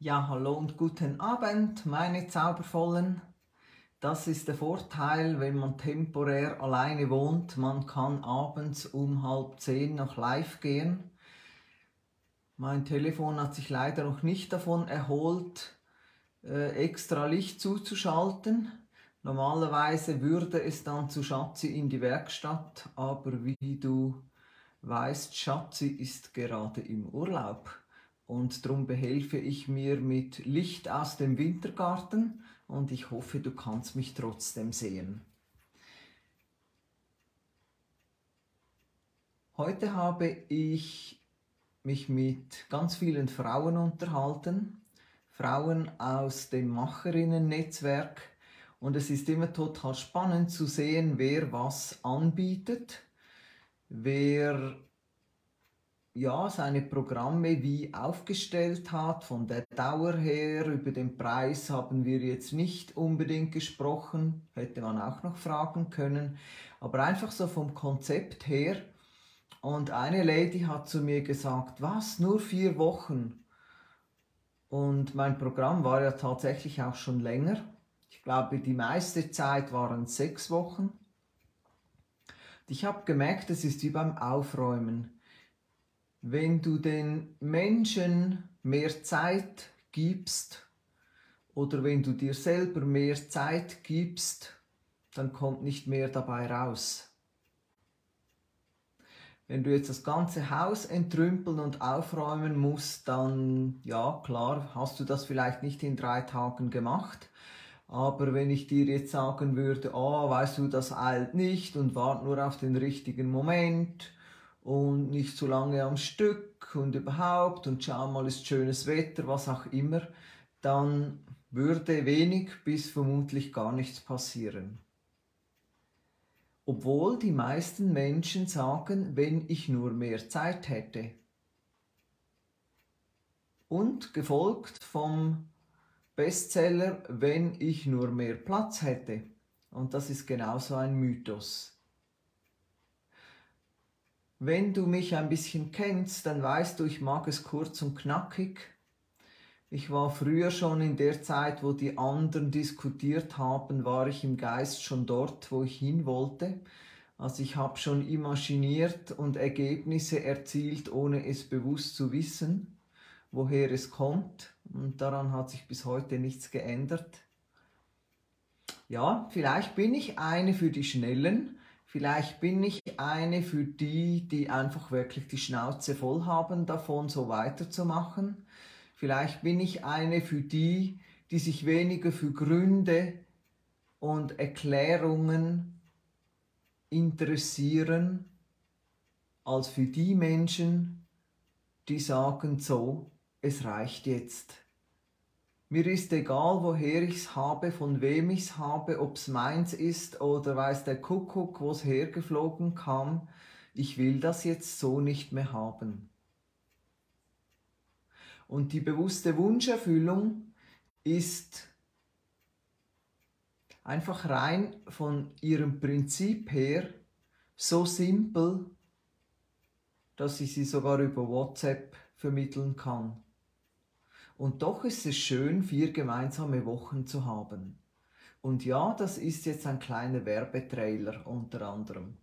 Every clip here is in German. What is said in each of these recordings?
Ja, hallo und guten Abend, meine Zaubervollen. Das ist der Vorteil, wenn man temporär alleine wohnt. Man kann abends um halb zehn noch live gehen. Mein Telefon hat sich leider noch nicht davon erholt, äh, extra Licht zuzuschalten. Normalerweise würde es dann zu Schatzi in die Werkstatt, aber wie du weißt, Schatzi ist gerade im Urlaub und darum behelfe ich mir mit Licht aus dem Wintergarten und ich hoffe, du kannst mich trotzdem sehen. Heute habe ich mich mit ganz vielen Frauen unterhalten, Frauen aus dem Macherinnen-Netzwerk und es ist immer total spannend zu sehen, wer was anbietet, wer ja, seine Programme wie aufgestellt hat. Von der Dauer her, über den Preis haben wir jetzt nicht unbedingt gesprochen, hätte man auch noch fragen können, aber einfach so vom Konzept her. Und eine Lady hat zu mir gesagt, was, nur vier Wochen? Und mein Programm war ja tatsächlich auch schon länger. Ich glaube, die meiste Zeit waren sechs Wochen. Ich habe gemerkt, es ist wie beim Aufräumen wenn du den Menschen mehr Zeit gibst oder wenn du dir selber mehr Zeit gibst, dann kommt nicht mehr dabei raus. Wenn du jetzt das ganze Haus entrümpeln und aufräumen musst, dann ja klar, hast du das vielleicht nicht in drei Tagen gemacht. Aber wenn ich dir jetzt sagen würde, oh, weißt du, das eilt nicht und wart nur auf den richtigen Moment und nicht zu lange am Stück und überhaupt und schau mal, ist schönes Wetter, was auch immer, dann würde wenig bis vermutlich gar nichts passieren. Obwohl die meisten Menschen sagen, wenn ich nur mehr Zeit hätte. Und gefolgt vom Bestseller, wenn ich nur mehr Platz hätte. Und das ist genauso ein Mythos. Wenn du mich ein bisschen kennst, dann weißt du, ich mag es kurz und knackig. Ich war früher schon in der Zeit, wo die anderen diskutiert haben, war ich im Geist schon dort, wo ich hin wollte. Also ich habe schon imaginiert und Ergebnisse erzielt, ohne es bewusst zu wissen, woher es kommt. Und daran hat sich bis heute nichts geändert. Ja, vielleicht bin ich eine für die Schnellen, Vielleicht bin ich eine für die, die einfach wirklich die Schnauze voll haben davon, so weiterzumachen. Vielleicht bin ich eine für die, die sich weniger für Gründe und Erklärungen interessieren, als für die Menschen, die sagen so, es reicht jetzt. Mir ist egal, woher ich's habe, von wem ich's habe, ob's meins ist oder weiß der Kuckuck, wo's hergeflogen kam. Ich will das jetzt so nicht mehr haben. Und die bewusste Wunscherfüllung ist einfach rein von ihrem Prinzip her so simpel, dass ich sie sogar über WhatsApp vermitteln kann. Und doch ist es schön, vier gemeinsame Wochen zu haben. Und ja, das ist jetzt ein kleiner Werbetrailer unter anderem.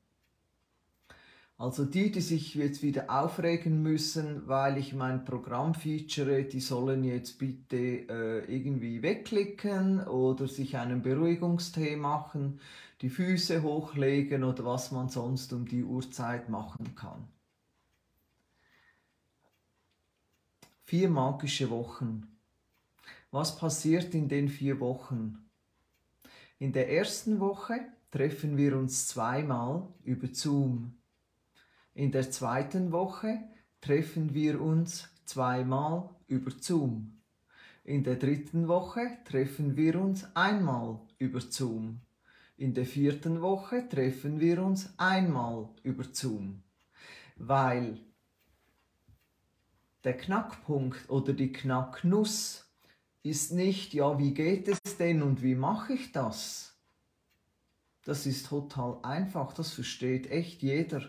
Also die, die sich jetzt wieder aufregen müssen, weil ich mein Programm feature, die sollen jetzt bitte äh, irgendwie wegklicken oder sich einen Beruhigungstee machen, die Füße hochlegen oder was man sonst um die Uhrzeit machen kann. Vier magische Wochen. Was passiert in den vier Wochen? In der ersten Woche treffen wir uns zweimal über Zoom. In der zweiten Woche treffen wir uns zweimal über Zoom. In der dritten Woche treffen wir uns einmal über Zoom. In der vierten Woche treffen wir uns einmal über Zoom. Weil der Knackpunkt oder die Knacknuss ist nicht, ja, wie geht es denn und wie mache ich das? Das ist total einfach, das versteht echt jeder.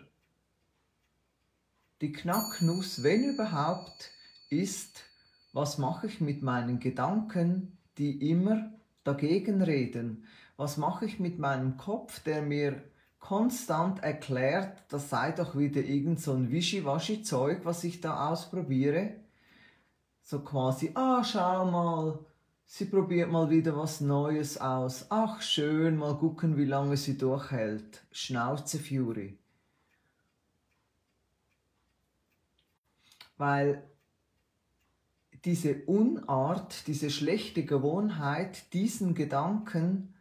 Die Knacknuss, wenn überhaupt, ist, Was mache ich mit meinen Gedanken, die immer dagegen reden? Was mache ich mit meinem Kopf, der mir konstant erklärt, das sei doch wieder irgend so ein Wischiwaschi-Zeug, was ich da ausprobiere? So quasi, ah, schau mal, sie probiert mal wieder was Neues aus. Ach, schön, mal gucken, wie lange sie durchhält. Schnauze Fury. Weil diese Unart, diese schlechte Gewohnheit, diesen Gedanken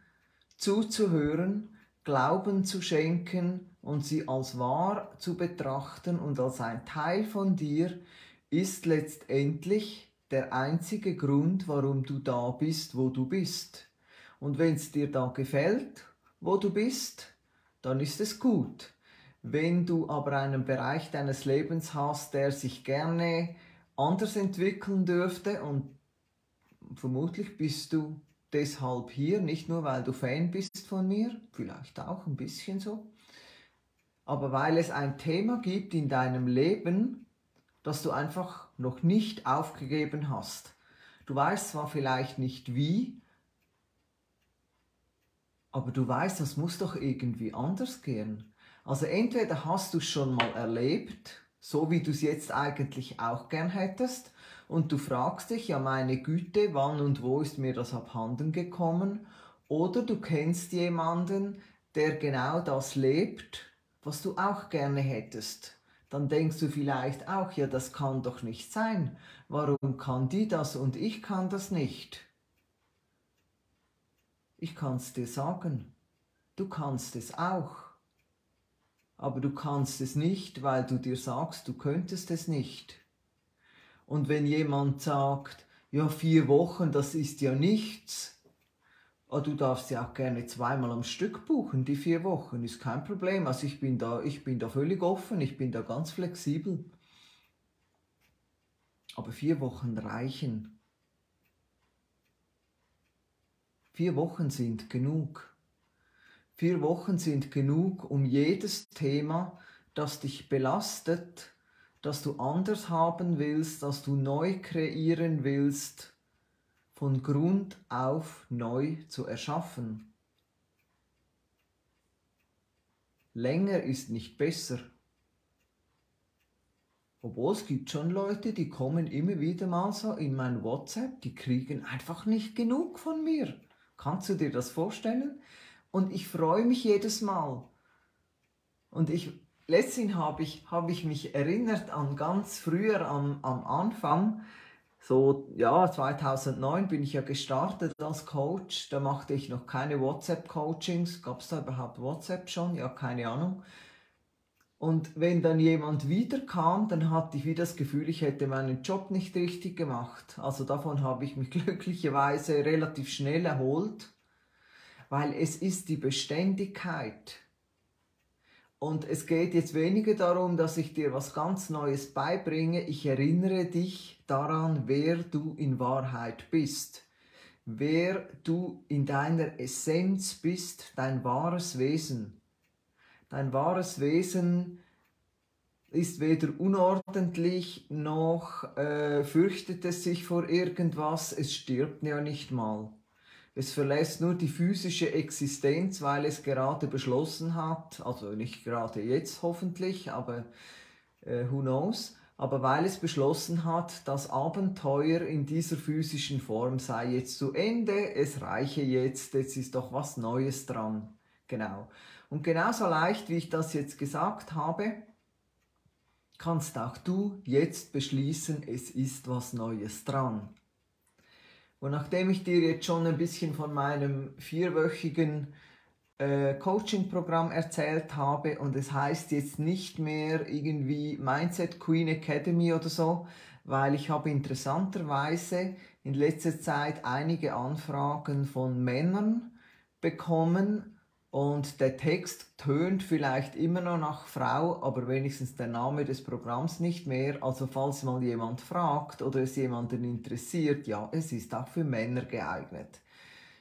zuzuhören, Glauben zu schenken und sie als wahr zu betrachten und als ein Teil von dir, ist letztendlich der einzige Grund, warum du da bist, wo du bist. Und wenn es dir da gefällt, wo du bist, dann ist es gut. Wenn du aber einen Bereich deines Lebens hast, der sich gerne anders entwickeln dürfte und vermutlich bist du deshalb hier, nicht nur weil du Fan bist von mir, vielleicht auch ein bisschen so, aber weil es ein Thema gibt in deinem Leben, das du einfach noch nicht aufgegeben hast. Du weißt zwar vielleicht nicht wie, aber du weißt, das muss doch irgendwie anders gehen. Also entweder hast du es schon mal erlebt, so wie du es jetzt eigentlich auch gern hättest, und du fragst dich, ja meine Güte, wann und wo ist mir das abhanden gekommen, oder du kennst jemanden, der genau das lebt, was du auch gerne hättest. Dann denkst du vielleicht auch, ja das kann doch nicht sein. Warum kann die das und ich kann das nicht? Ich kann's dir sagen. Du kannst es auch aber du kannst es nicht, weil du dir sagst, du könntest es nicht. Und wenn jemand sagt, ja, vier Wochen, das ist ja nichts, Oh, du darfst ja auch gerne zweimal am Stück buchen, die vier Wochen, ist kein Problem. Also ich bin da, ich bin da völlig offen, ich bin da ganz flexibel. Aber vier Wochen reichen. Vier Wochen sind genug. Vier Wochen sind genug, um jedes Thema, das dich belastet, das du anders haben willst, das du neu kreieren willst, von Grund auf neu zu erschaffen. Länger ist nicht besser. Obwohl es gibt schon Leute, die kommen immer wieder mal so in mein WhatsApp, die kriegen einfach nicht genug von mir. Kannst du dir das vorstellen? und ich freue mich jedes Mal. Und ich, letztens habe ich, hab ich mich erinnert an ganz früher am, am Anfang, so ja, 2009 bin ich ja gestartet als Coach, da machte ich noch keine WhatsApp-Coachings, gab es da überhaupt WhatsApp schon? Ja, keine Ahnung. Und wenn dann jemand wiederkam, dann hatte ich wieder das Gefühl, ich hätte meinen Job nicht richtig gemacht. Also davon habe ich mich glücklicherweise relativ schnell erholt weil es ist die Beständigkeit. Und es geht jetzt weniger darum, dass ich dir was ganz Neues beibringe. Ich erinnere dich daran, wer du in Wahrheit bist. Wer du in deiner Essenz bist, dein wahres Wesen. Dein wahres Wesen ist weder unordentlich noch äh, fürchtet es sich vor irgendwas, es stirbt ja nicht mal. Es verlässt nur die physische Existenz, weil es gerade beschlossen hat, also nicht gerade jetzt hoffentlich, aber äh, who knows, aber weil es beschlossen hat, das Abenteuer in dieser physischen Form sei jetzt zu Ende, es reiche jetzt, jetzt ist doch was Neues dran. Genau. Und genauso leicht, wie ich das jetzt gesagt habe, kannst auch du jetzt beschließen, es ist was Neues dran. Und nachdem ich dir jetzt schon ein bisschen von meinem vierwöchigen äh, Coaching-Programm erzählt habe und es heißt jetzt nicht mehr irgendwie Mindset Queen Academy oder so, weil ich habe interessanterweise in letzter Zeit einige Anfragen von Männern bekommen, und der Text tönt vielleicht immer noch nach Frau, aber wenigstens der Name des Programms nicht mehr. Also falls mal jemand fragt oder es jemanden interessiert, ja, es ist auch für Männer geeignet.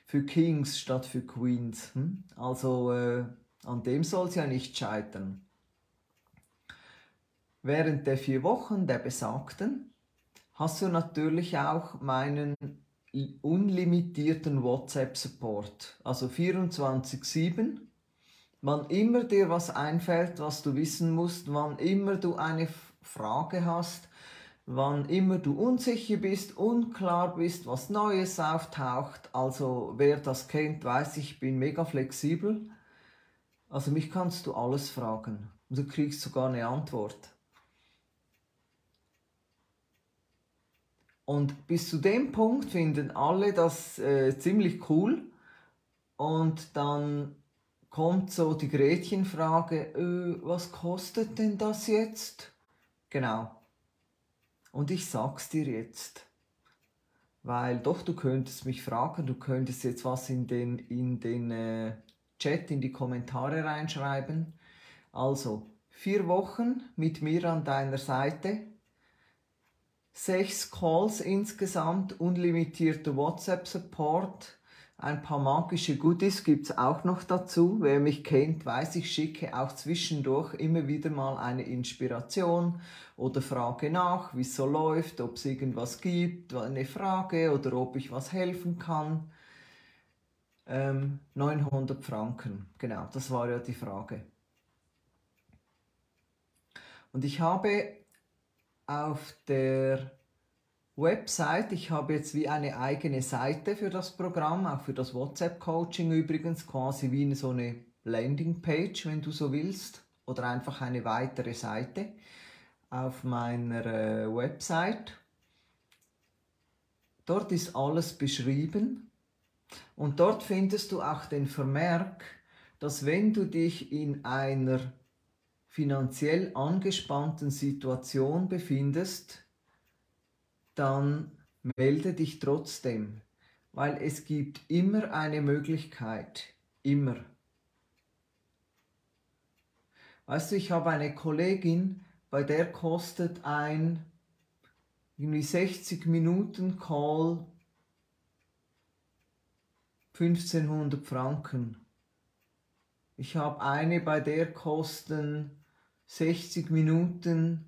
Für Kings statt für Queens. Hm? Also äh, an dem soll es ja nicht scheitern. Während der vier Wochen der besagten hast du natürlich auch meinen unlimitierten WhatsApp-Support. Also 24-7. Wann immer dir was einfällt, was du wissen musst, wann immer du eine Frage hast, wann immer du unsicher bist, unklar bist, was Neues auftaucht. Also wer das kennt, weiß, ich bin mega flexibel. Also mich kannst du alles fragen und du kriegst sogar eine Antwort. Und bis zu dem Punkt finden alle das äh, ziemlich cool. Und dann kommt so die Gretchenfrage, äh, was kostet denn das jetzt? Genau. Und ich sag's dir jetzt. Weil doch, du könntest mich fragen, du könntest jetzt was in den, in den äh, Chat, in die Kommentare reinschreiben. Also, vier Wochen mit mir an deiner Seite sechs Calls insgesamt, unlimitierter WhatsApp-Support, ein paar magische Goodies gibt es auch noch dazu. Wer mich kennt, weiß, ich schicke auch zwischendurch immer wieder mal eine Inspiration oder frage nach, wie es so läuft, ob es irgendwas gibt, eine Frage oder ob ich was helfen kann. Ähm, 900 Franken, genau, das war ja die Frage. Und ich habe auf der Website, ich habe jetzt wie eine eigene Seite für das Programm, auch für das WhatsApp-Coaching übrigens, quasi wie so eine Landingpage, wenn du so willst, oder einfach eine weitere Seite auf meiner äh, Website. Dort ist alles beschrieben und dort findest du auch den Vermerk, dass wenn du dich in einer finanziell angespannten Situation befindest, dann melde dich trotzdem, weil es gibt immer eine Möglichkeit, immer. Weißt du, ich habe eine Kollegin, bei der kostet ein irgendwie 60 Minuten Call 1500 Franken. Ich habe eine, bei der kosten 60 Minuten,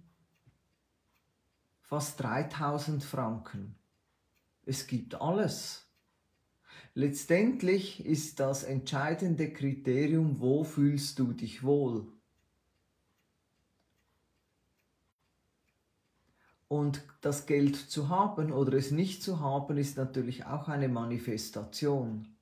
fast 3000 Franken. Es gibt alles. Letztendlich ist das entscheidende Kriterium, wo fühlst du dich wohl. Und das Geld zu haben oder es nicht zu haben, ist natürlich auch eine Manifestation.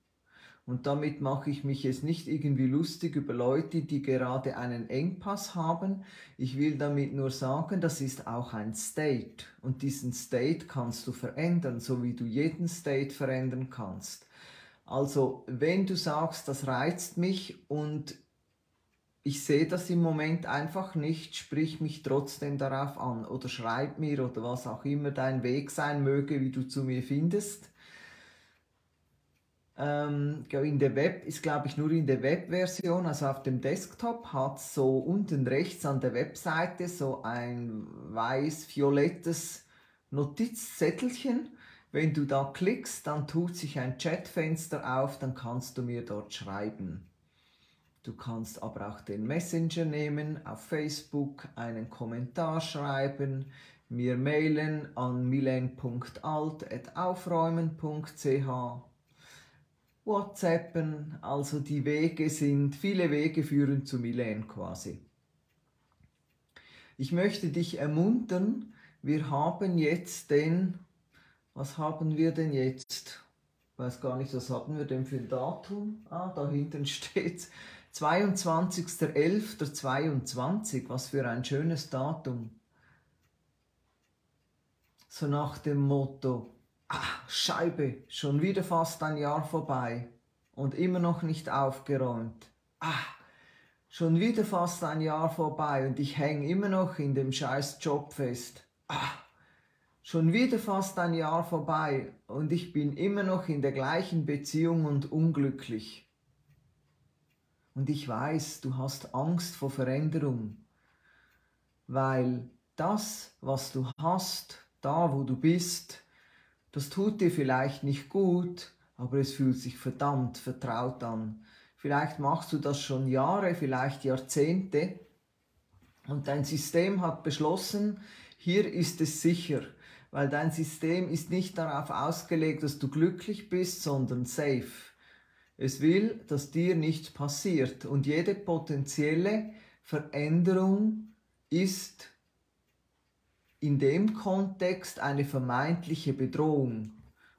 Und damit mache ich mich jetzt nicht irgendwie lustig über Leute, die gerade einen Engpass haben. Ich will damit nur sagen, das ist auch ein State. Und diesen State kannst du verändern, so wie du jeden State verändern kannst. Also, wenn du sagst, das reizt mich und ich sehe das im Moment einfach nicht, sprich mich trotzdem darauf an oder schreib mir oder was auch immer dein Weg sein möge, wie du zu mir findest ähm, in der Web ist, glaube ich, nur in der Webversion, also auf dem Desktop, hat so unten rechts an der Webseite so ein weiß-violettes Notizzettelchen. Wenn du da klickst, dann tut sich ein Chatfenster auf, dann kannst du mir dort schreiben. Du kannst aber auch den Messenger nehmen, auf Facebook einen Kommentar schreiben, mir mailen an milen.alt.aufräumen.ch WhatsAppen, also die Wege sind, viele Wege führen zu Milen quasi. Ich möchte dich ermuntern, wir haben jetzt den, was haben wir denn jetzt? Ich weiß gar nicht, was haben wir denn für ein Datum? Ah, da hinten steht 22.11.22, was für ein schönes Datum. So nach dem Motto, Ah, Scheibe, schon wieder fast ein Jahr vorbei und immer noch nicht aufgeräumt. Ah, schon wieder fast ein Jahr vorbei und ich hänge immer noch in dem scheiß Job fest. Ah, schon wieder fast ein Jahr vorbei und ich bin immer noch in der gleichen Beziehung und unglücklich. Und ich weiß, du hast Angst vor Veränderung, weil das, was du hast, da wo du bist, das tut dir vielleicht nicht gut, aber es fühlt sich verdammt vertraut an. Vielleicht machst du das schon Jahre, vielleicht Jahrzehnte und dein System hat beschlossen, hier ist es sicher, weil dein System ist nicht darauf ausgelegt, dass du glücklich bist, sondern safe. Es will, dass dir nichts passiert und jede potenzielle Veränderung ist in dem Kontext eine vermeintliche Bedrohung.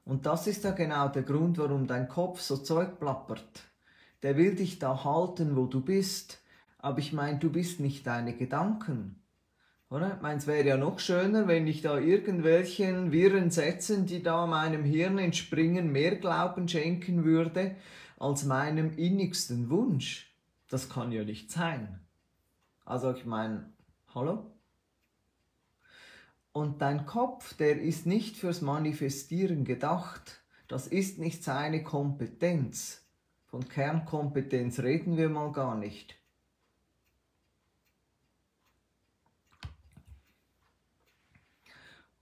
Und das ist ja genau der Grund, warum dein Kopf so Zeug plappert. Der will dich da halten, wo du bist. Aber ich meine, du bist nicht deine Gedanken. Oder? Ich meine, es wäre ja noch schöner, wenn ich da irgendwelchen wirren Sätzen, die da meinem Hirn entspringen, mehr Glauben schenken würde als meinem innigsten Wunsch. Das kann ja nicht sein. Also ich meine, hallo? Und dein Kopf, der ist nicht fürs Manifestieren gedacht. Das ist nicht seine Kompetenz. Von Kernkompetenz reden wir mal gar nicht.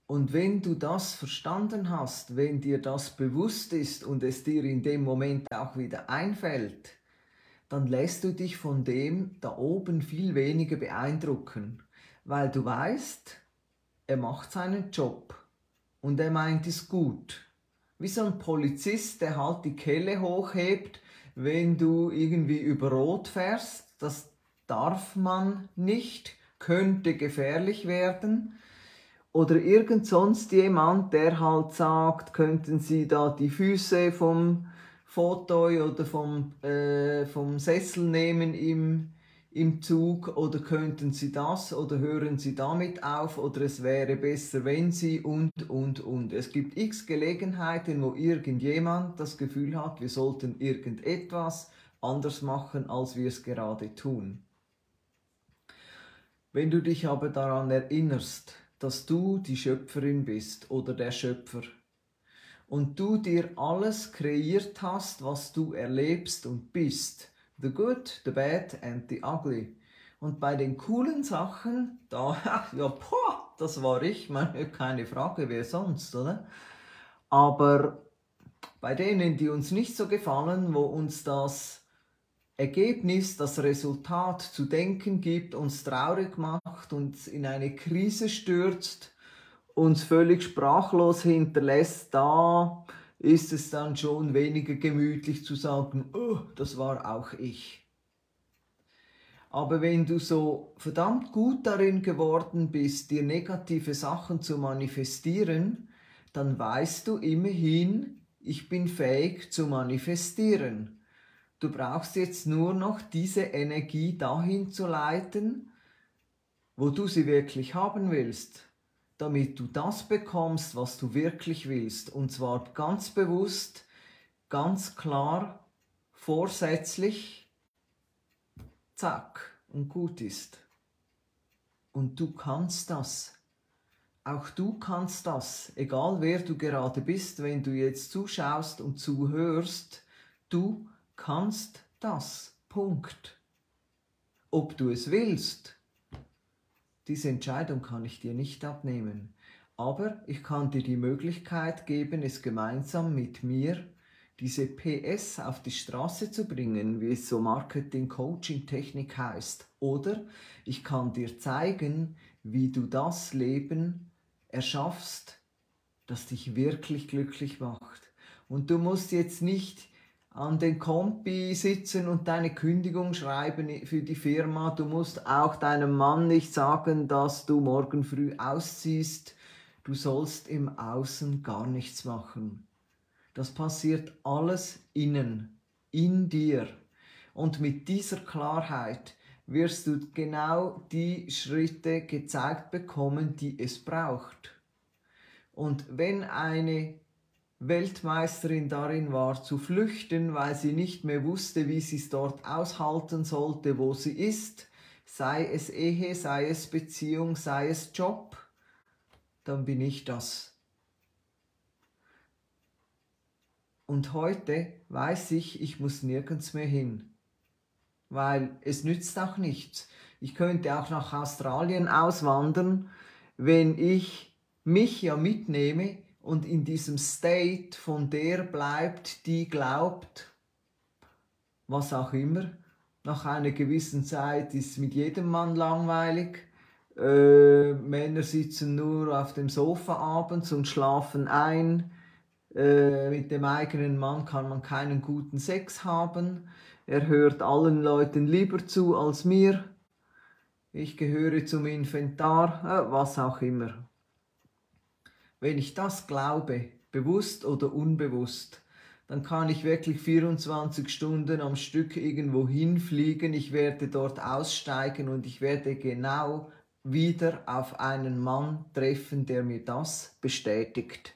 Und wenn du das verstanden hast, wenn dir das bewusst ist und es dir in dem Moment auch wieder einfällt, dann lässt du dich von dem da oben viel weniger beeindrucken, weil du weißt, er macht seinen Job und er meint es gut. Wie so ein Polizist, der halt die Kelle hochhebt, wenn du irgendwie über Rot fährst. Das darf man nicht, könnte gefährlich werden. Oder irgend sonst jemand, der halt sagt, könnten Sie da die Füße vom Foto oder vom, äh, vom Sessel nehmen im, im Zug oder könnten Sie das oder hören Sie damit auf oder es wäre besser, wenn Sie und, und, und. Es gibt x Gelegenheiten, wo irgendjemand das Gefühl hat, wir sollten irgendetwas anders machen, als wir es gerade tun. Wenn du dich aber daran erinnerst, dass du die Schöpferin bist oder der Schöpfer und du dir alles kreiert hast, was du erlebst und bist, The Good, The Bad and The Ugly. Und bei den coolen Sachen, da, ja, boah, das war ich, meine, keine Frage, wer sonst, oder? Aber bei denen, die uns nicht so gefallen, wo uns das Ergebnis, das Resultat zu denken gibt, uns traurig macht, uns in eine Krise stürzt, uns völlig sprachlos hinterlässt, da ist es dann schon weniger gemütlich zu sagen, oh, das war auch ich. Aber wenn du so verdammt gut darin geworden bist, dir negative Sachen zu manifestieren, dann weißt du immerhin, ich bin fähig zu manifestieren. Du brauchst jetzt nur noch diese Energie dahin zu leiten, wo du sie wirklich haben willst damit du das bekommst, was du wirklich willst. Und zwar ganz bewusst, ganz klar, vorsätzlich, zack, und gut ist. Und du kannst das. Auch du kannst das, egal wer du gerade bist, wenn du jetzt zuschaust und zuhörst, du kannst das. Punkt. Ob du es willst diese Entscheidung kann ich dir nicht abnehmen, aber ich kann dir die Möglichkeit geben, es gemeinsam mit mir diese PS auf die Straße zu bringen, wie es so Marketing-Coaching-Technik heißt. Oder ich kann dir zeigen, wie du das Leben erschaffst, das dich wirklich glücklich macht. Und du musst jetzt nicht an den Kompi sitzen und deine Kündigung schreiben für die Firma. Du musst auch deinem Mann nicht sagen, dass du morgen früh ausziehst. Du sollst im Außen gar nichts machen. Das passiert alles innen, in dir. Und mit dieser Klarheit wirst du genau die Schritte gezeigt bekommen, die es braucht. Und wenn eine Weltmeisterin darin war, zu flüchten, weil sie nicht mehr wusste, wie sie es dort aushalten sollte, wo sie ist, sei es Ehe, sei es Beziehung, sei es Job, dann bin ich das. Und heute weiß ich, ich muss nirgends mehr hin, weil es nützt auch nichts. Ich könnte auch nach Australien auswandern, wenn ich mich ja mitnehme, und in diesem State von der bleibt, die glaubt, was auch immer. Nach einer gewissen Zeit ist mit jedem Mann langweilig. Äh, Männer sitzen nur auf dem Sofa abends und schlafen ein. Äh, mit dem eigenen Mann kann man keinen guten Sex haben. Er hört allen Leuten lieber zu als mir. Ich gehöre zum Inventar, äh, was auch immer. Wenn ich das glaube, bewusst oder unbewusst, dann kann ich wirklich 24 Stunden am Stück irgendwo hinfliegen, ich werde dort aussteigen und ich werde genau wieder auf einen Mann treffen, der mir das bestätigt.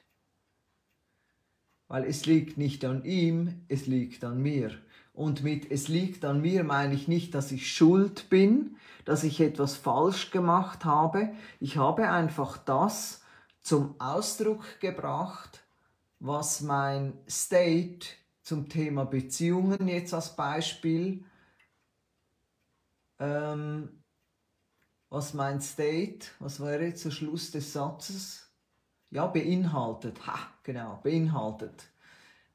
Weil es liegt nicht an ihm, es liegt an mir. Und mit es liegt an mir meine ich nicht, dass ich schuld bin, dass ich etwas falsch gemacht habe. Ich habe einfach das zum Ausdruck gebracht, was mein State zum Thema Beziehungen jetzt als Beispiel, ähm, was mein State, was wäre jetzt der Schluss des Satzes? Ja, beinhaltet. Ha, genau, beinhaltet.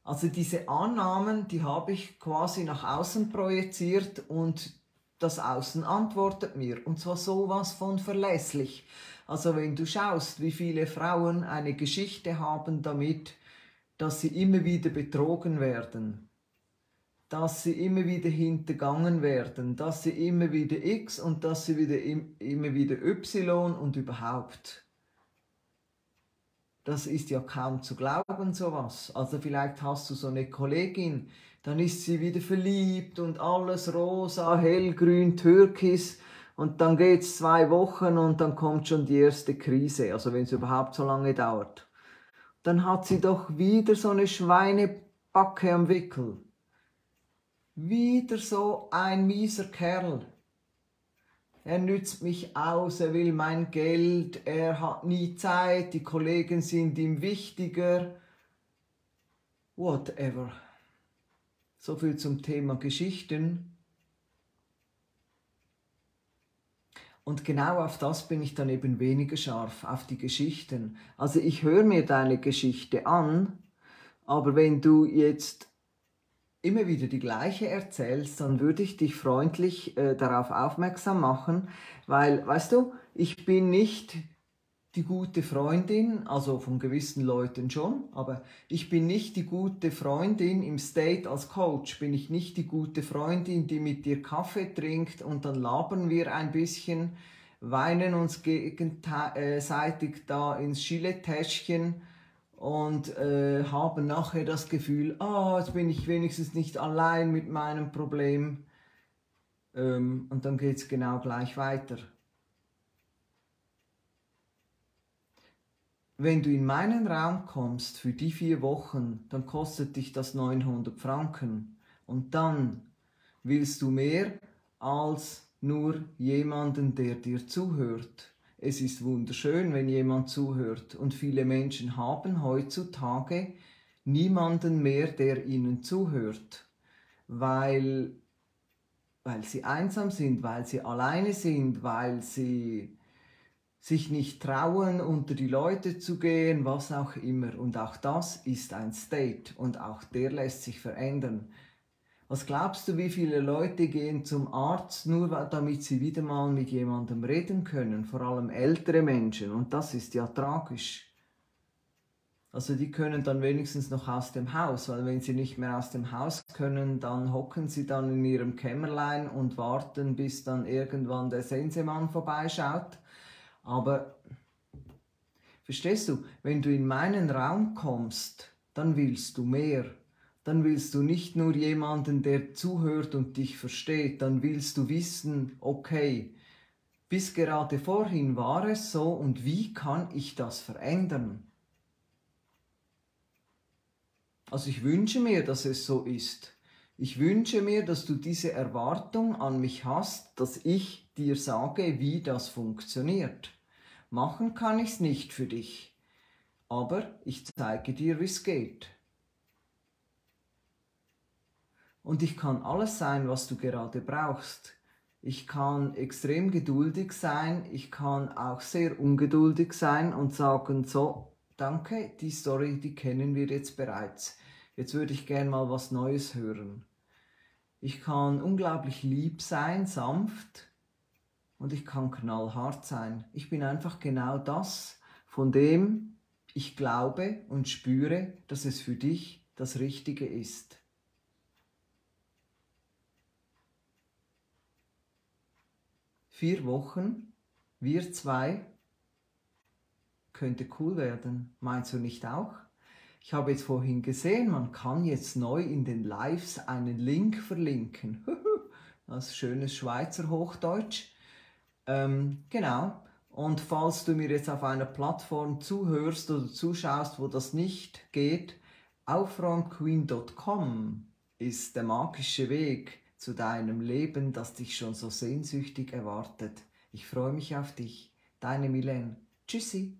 Also diese Annahmen, die habe ich quasi nach außen projiziert und das Außen antwortet mir. Und zwar sowas von verlässlich. Also wenn du schaust, wie viele Frauen eine Geschichte haben damit, dass sie immer wieder betrogen werden, dass sie immer wieder hintergangen werden, dass sie immer wieder X und dass sie wieder immer wieder Y und überhaupt. Das ist ja kaum zu glauben, sowas. Also vielleicht hast du so eine Kollegin, dann ist sie wieder verliebt und alles rosa, hellgrün, türkis und dann geht es zwei Wochen und dann kommt schon die erste Krise, also wenn es überhaupt so lange dauert dann hat sie doch wieder so eine Schweinebacke am Wickel. Wieder so ein mieser Kerl. Er nützt mich aus, er will mein Geld, er hat nie Zeit, die Kollegen sind ihm wichtiger. Whatever. So viel zum Thema Geschichten. Und genau auf das bin ich dann eben weniger scharf, auf die Geschichten. Also ich höre mir deine Geschichte an, aber wenn du jetzt immer wieder die gleiche erzählst, dann würde ich dich freundlich äh, darauf aufmerksam machen, weil, weißt du, ich bin nicht die gute Freundin, also von gewissen Leuten schon, aber ich bin nicht die gute Freundin im State als Coach, bin ich nicht die gute Freundin, die mit dir Kaffee trinkt und dann labern wir ein bisschen, weinen uns gegenseitig da ins Schiletäschchen und äh, haben nachher das Gefühl, oh, jetzt bin ich wenigstens nicht allein mit meinem Problem. Ähm, und dann geht es genau gleich weiter. Wenn du in meinen Raum kommst für die vier Wochen, dann kostet dich das 900 Franken. Und dann willst du mehr als nur jemanden, der dir zuhört. Es ist wunderschön, wenn jemand zuhört. Und viele Menschen haben heutzutage niemanden mehr, der ihnen zuhört, weil, weil sie einsam sind, weil sie alleine sind, weil sie sich nicht trauen, unter die Leute zu gehen, was auch immer. Und auch das ist ein State und auch der lässt sich verändern. Was glaubst du, wie viele Leute gehen zum Arzt, nur damit sie wieder mal mit jemandem reden können, vor allem ältere Menschen? Und das ist ja tragisch. Also die können dann wenigstens noch aus dem Haus, weil wenn sie nicht mehr aus dem Haus können, dann hocken sie dann in ihrem Kämmerlein und warten, bis dann irgendwann der Sensemann vorbeischaut aber verstehst du, wenn du in meinen Raum kommst, dann willst du mehr. Dann willst du nicht nur jemanden, der zuhört und dich versteht, dann willst du wissen, okay, bis gerade vorhin war es so und wie kann ich das verändern? Also ich wünsche mir, dass es so ist. Ich wünsche mir, dass du diese Erwartung an mich hast, dass ich dir sage, wie das funktioniert. Machen kann ich es nicht für dich, aber ich zeige dir, wie es geht. Und ich kann alles sein, was du gerade brauchst. Ich kann extrem geduldig sein, ich kann auch sehr ungeduldig sein und sagen, so, danke, die Story, die kennen wir jetzt bereits. Jetzt würde ich gern mal was Neues hören. Ich kann unglaublich lieb sein, sanft, und ich kann knallhart sein. Ich bin einfach genau das, von dem ich glaube und spüre, dass es für dich das Richtige ist. Vier Wochen, wir zwei, könnte cool werden. Meinst du nicht auch? Ich habe jetzt vorhin gesehen, man kann jetzt neu in den Lives einen Link verlinken. das ist schönes Schweizer Hochdeutsch. Ähm, genau. Und falls du mir jetzt auf einer Plattform zuhörst oder zuschaust, wo das nicht geht, aufräumqueen.com ist der magische Weg zu deinem Leben, das dich schon so sehnsüchtig erwartet. Ich freue mich auf dich. Deine Milene. Tschüssi.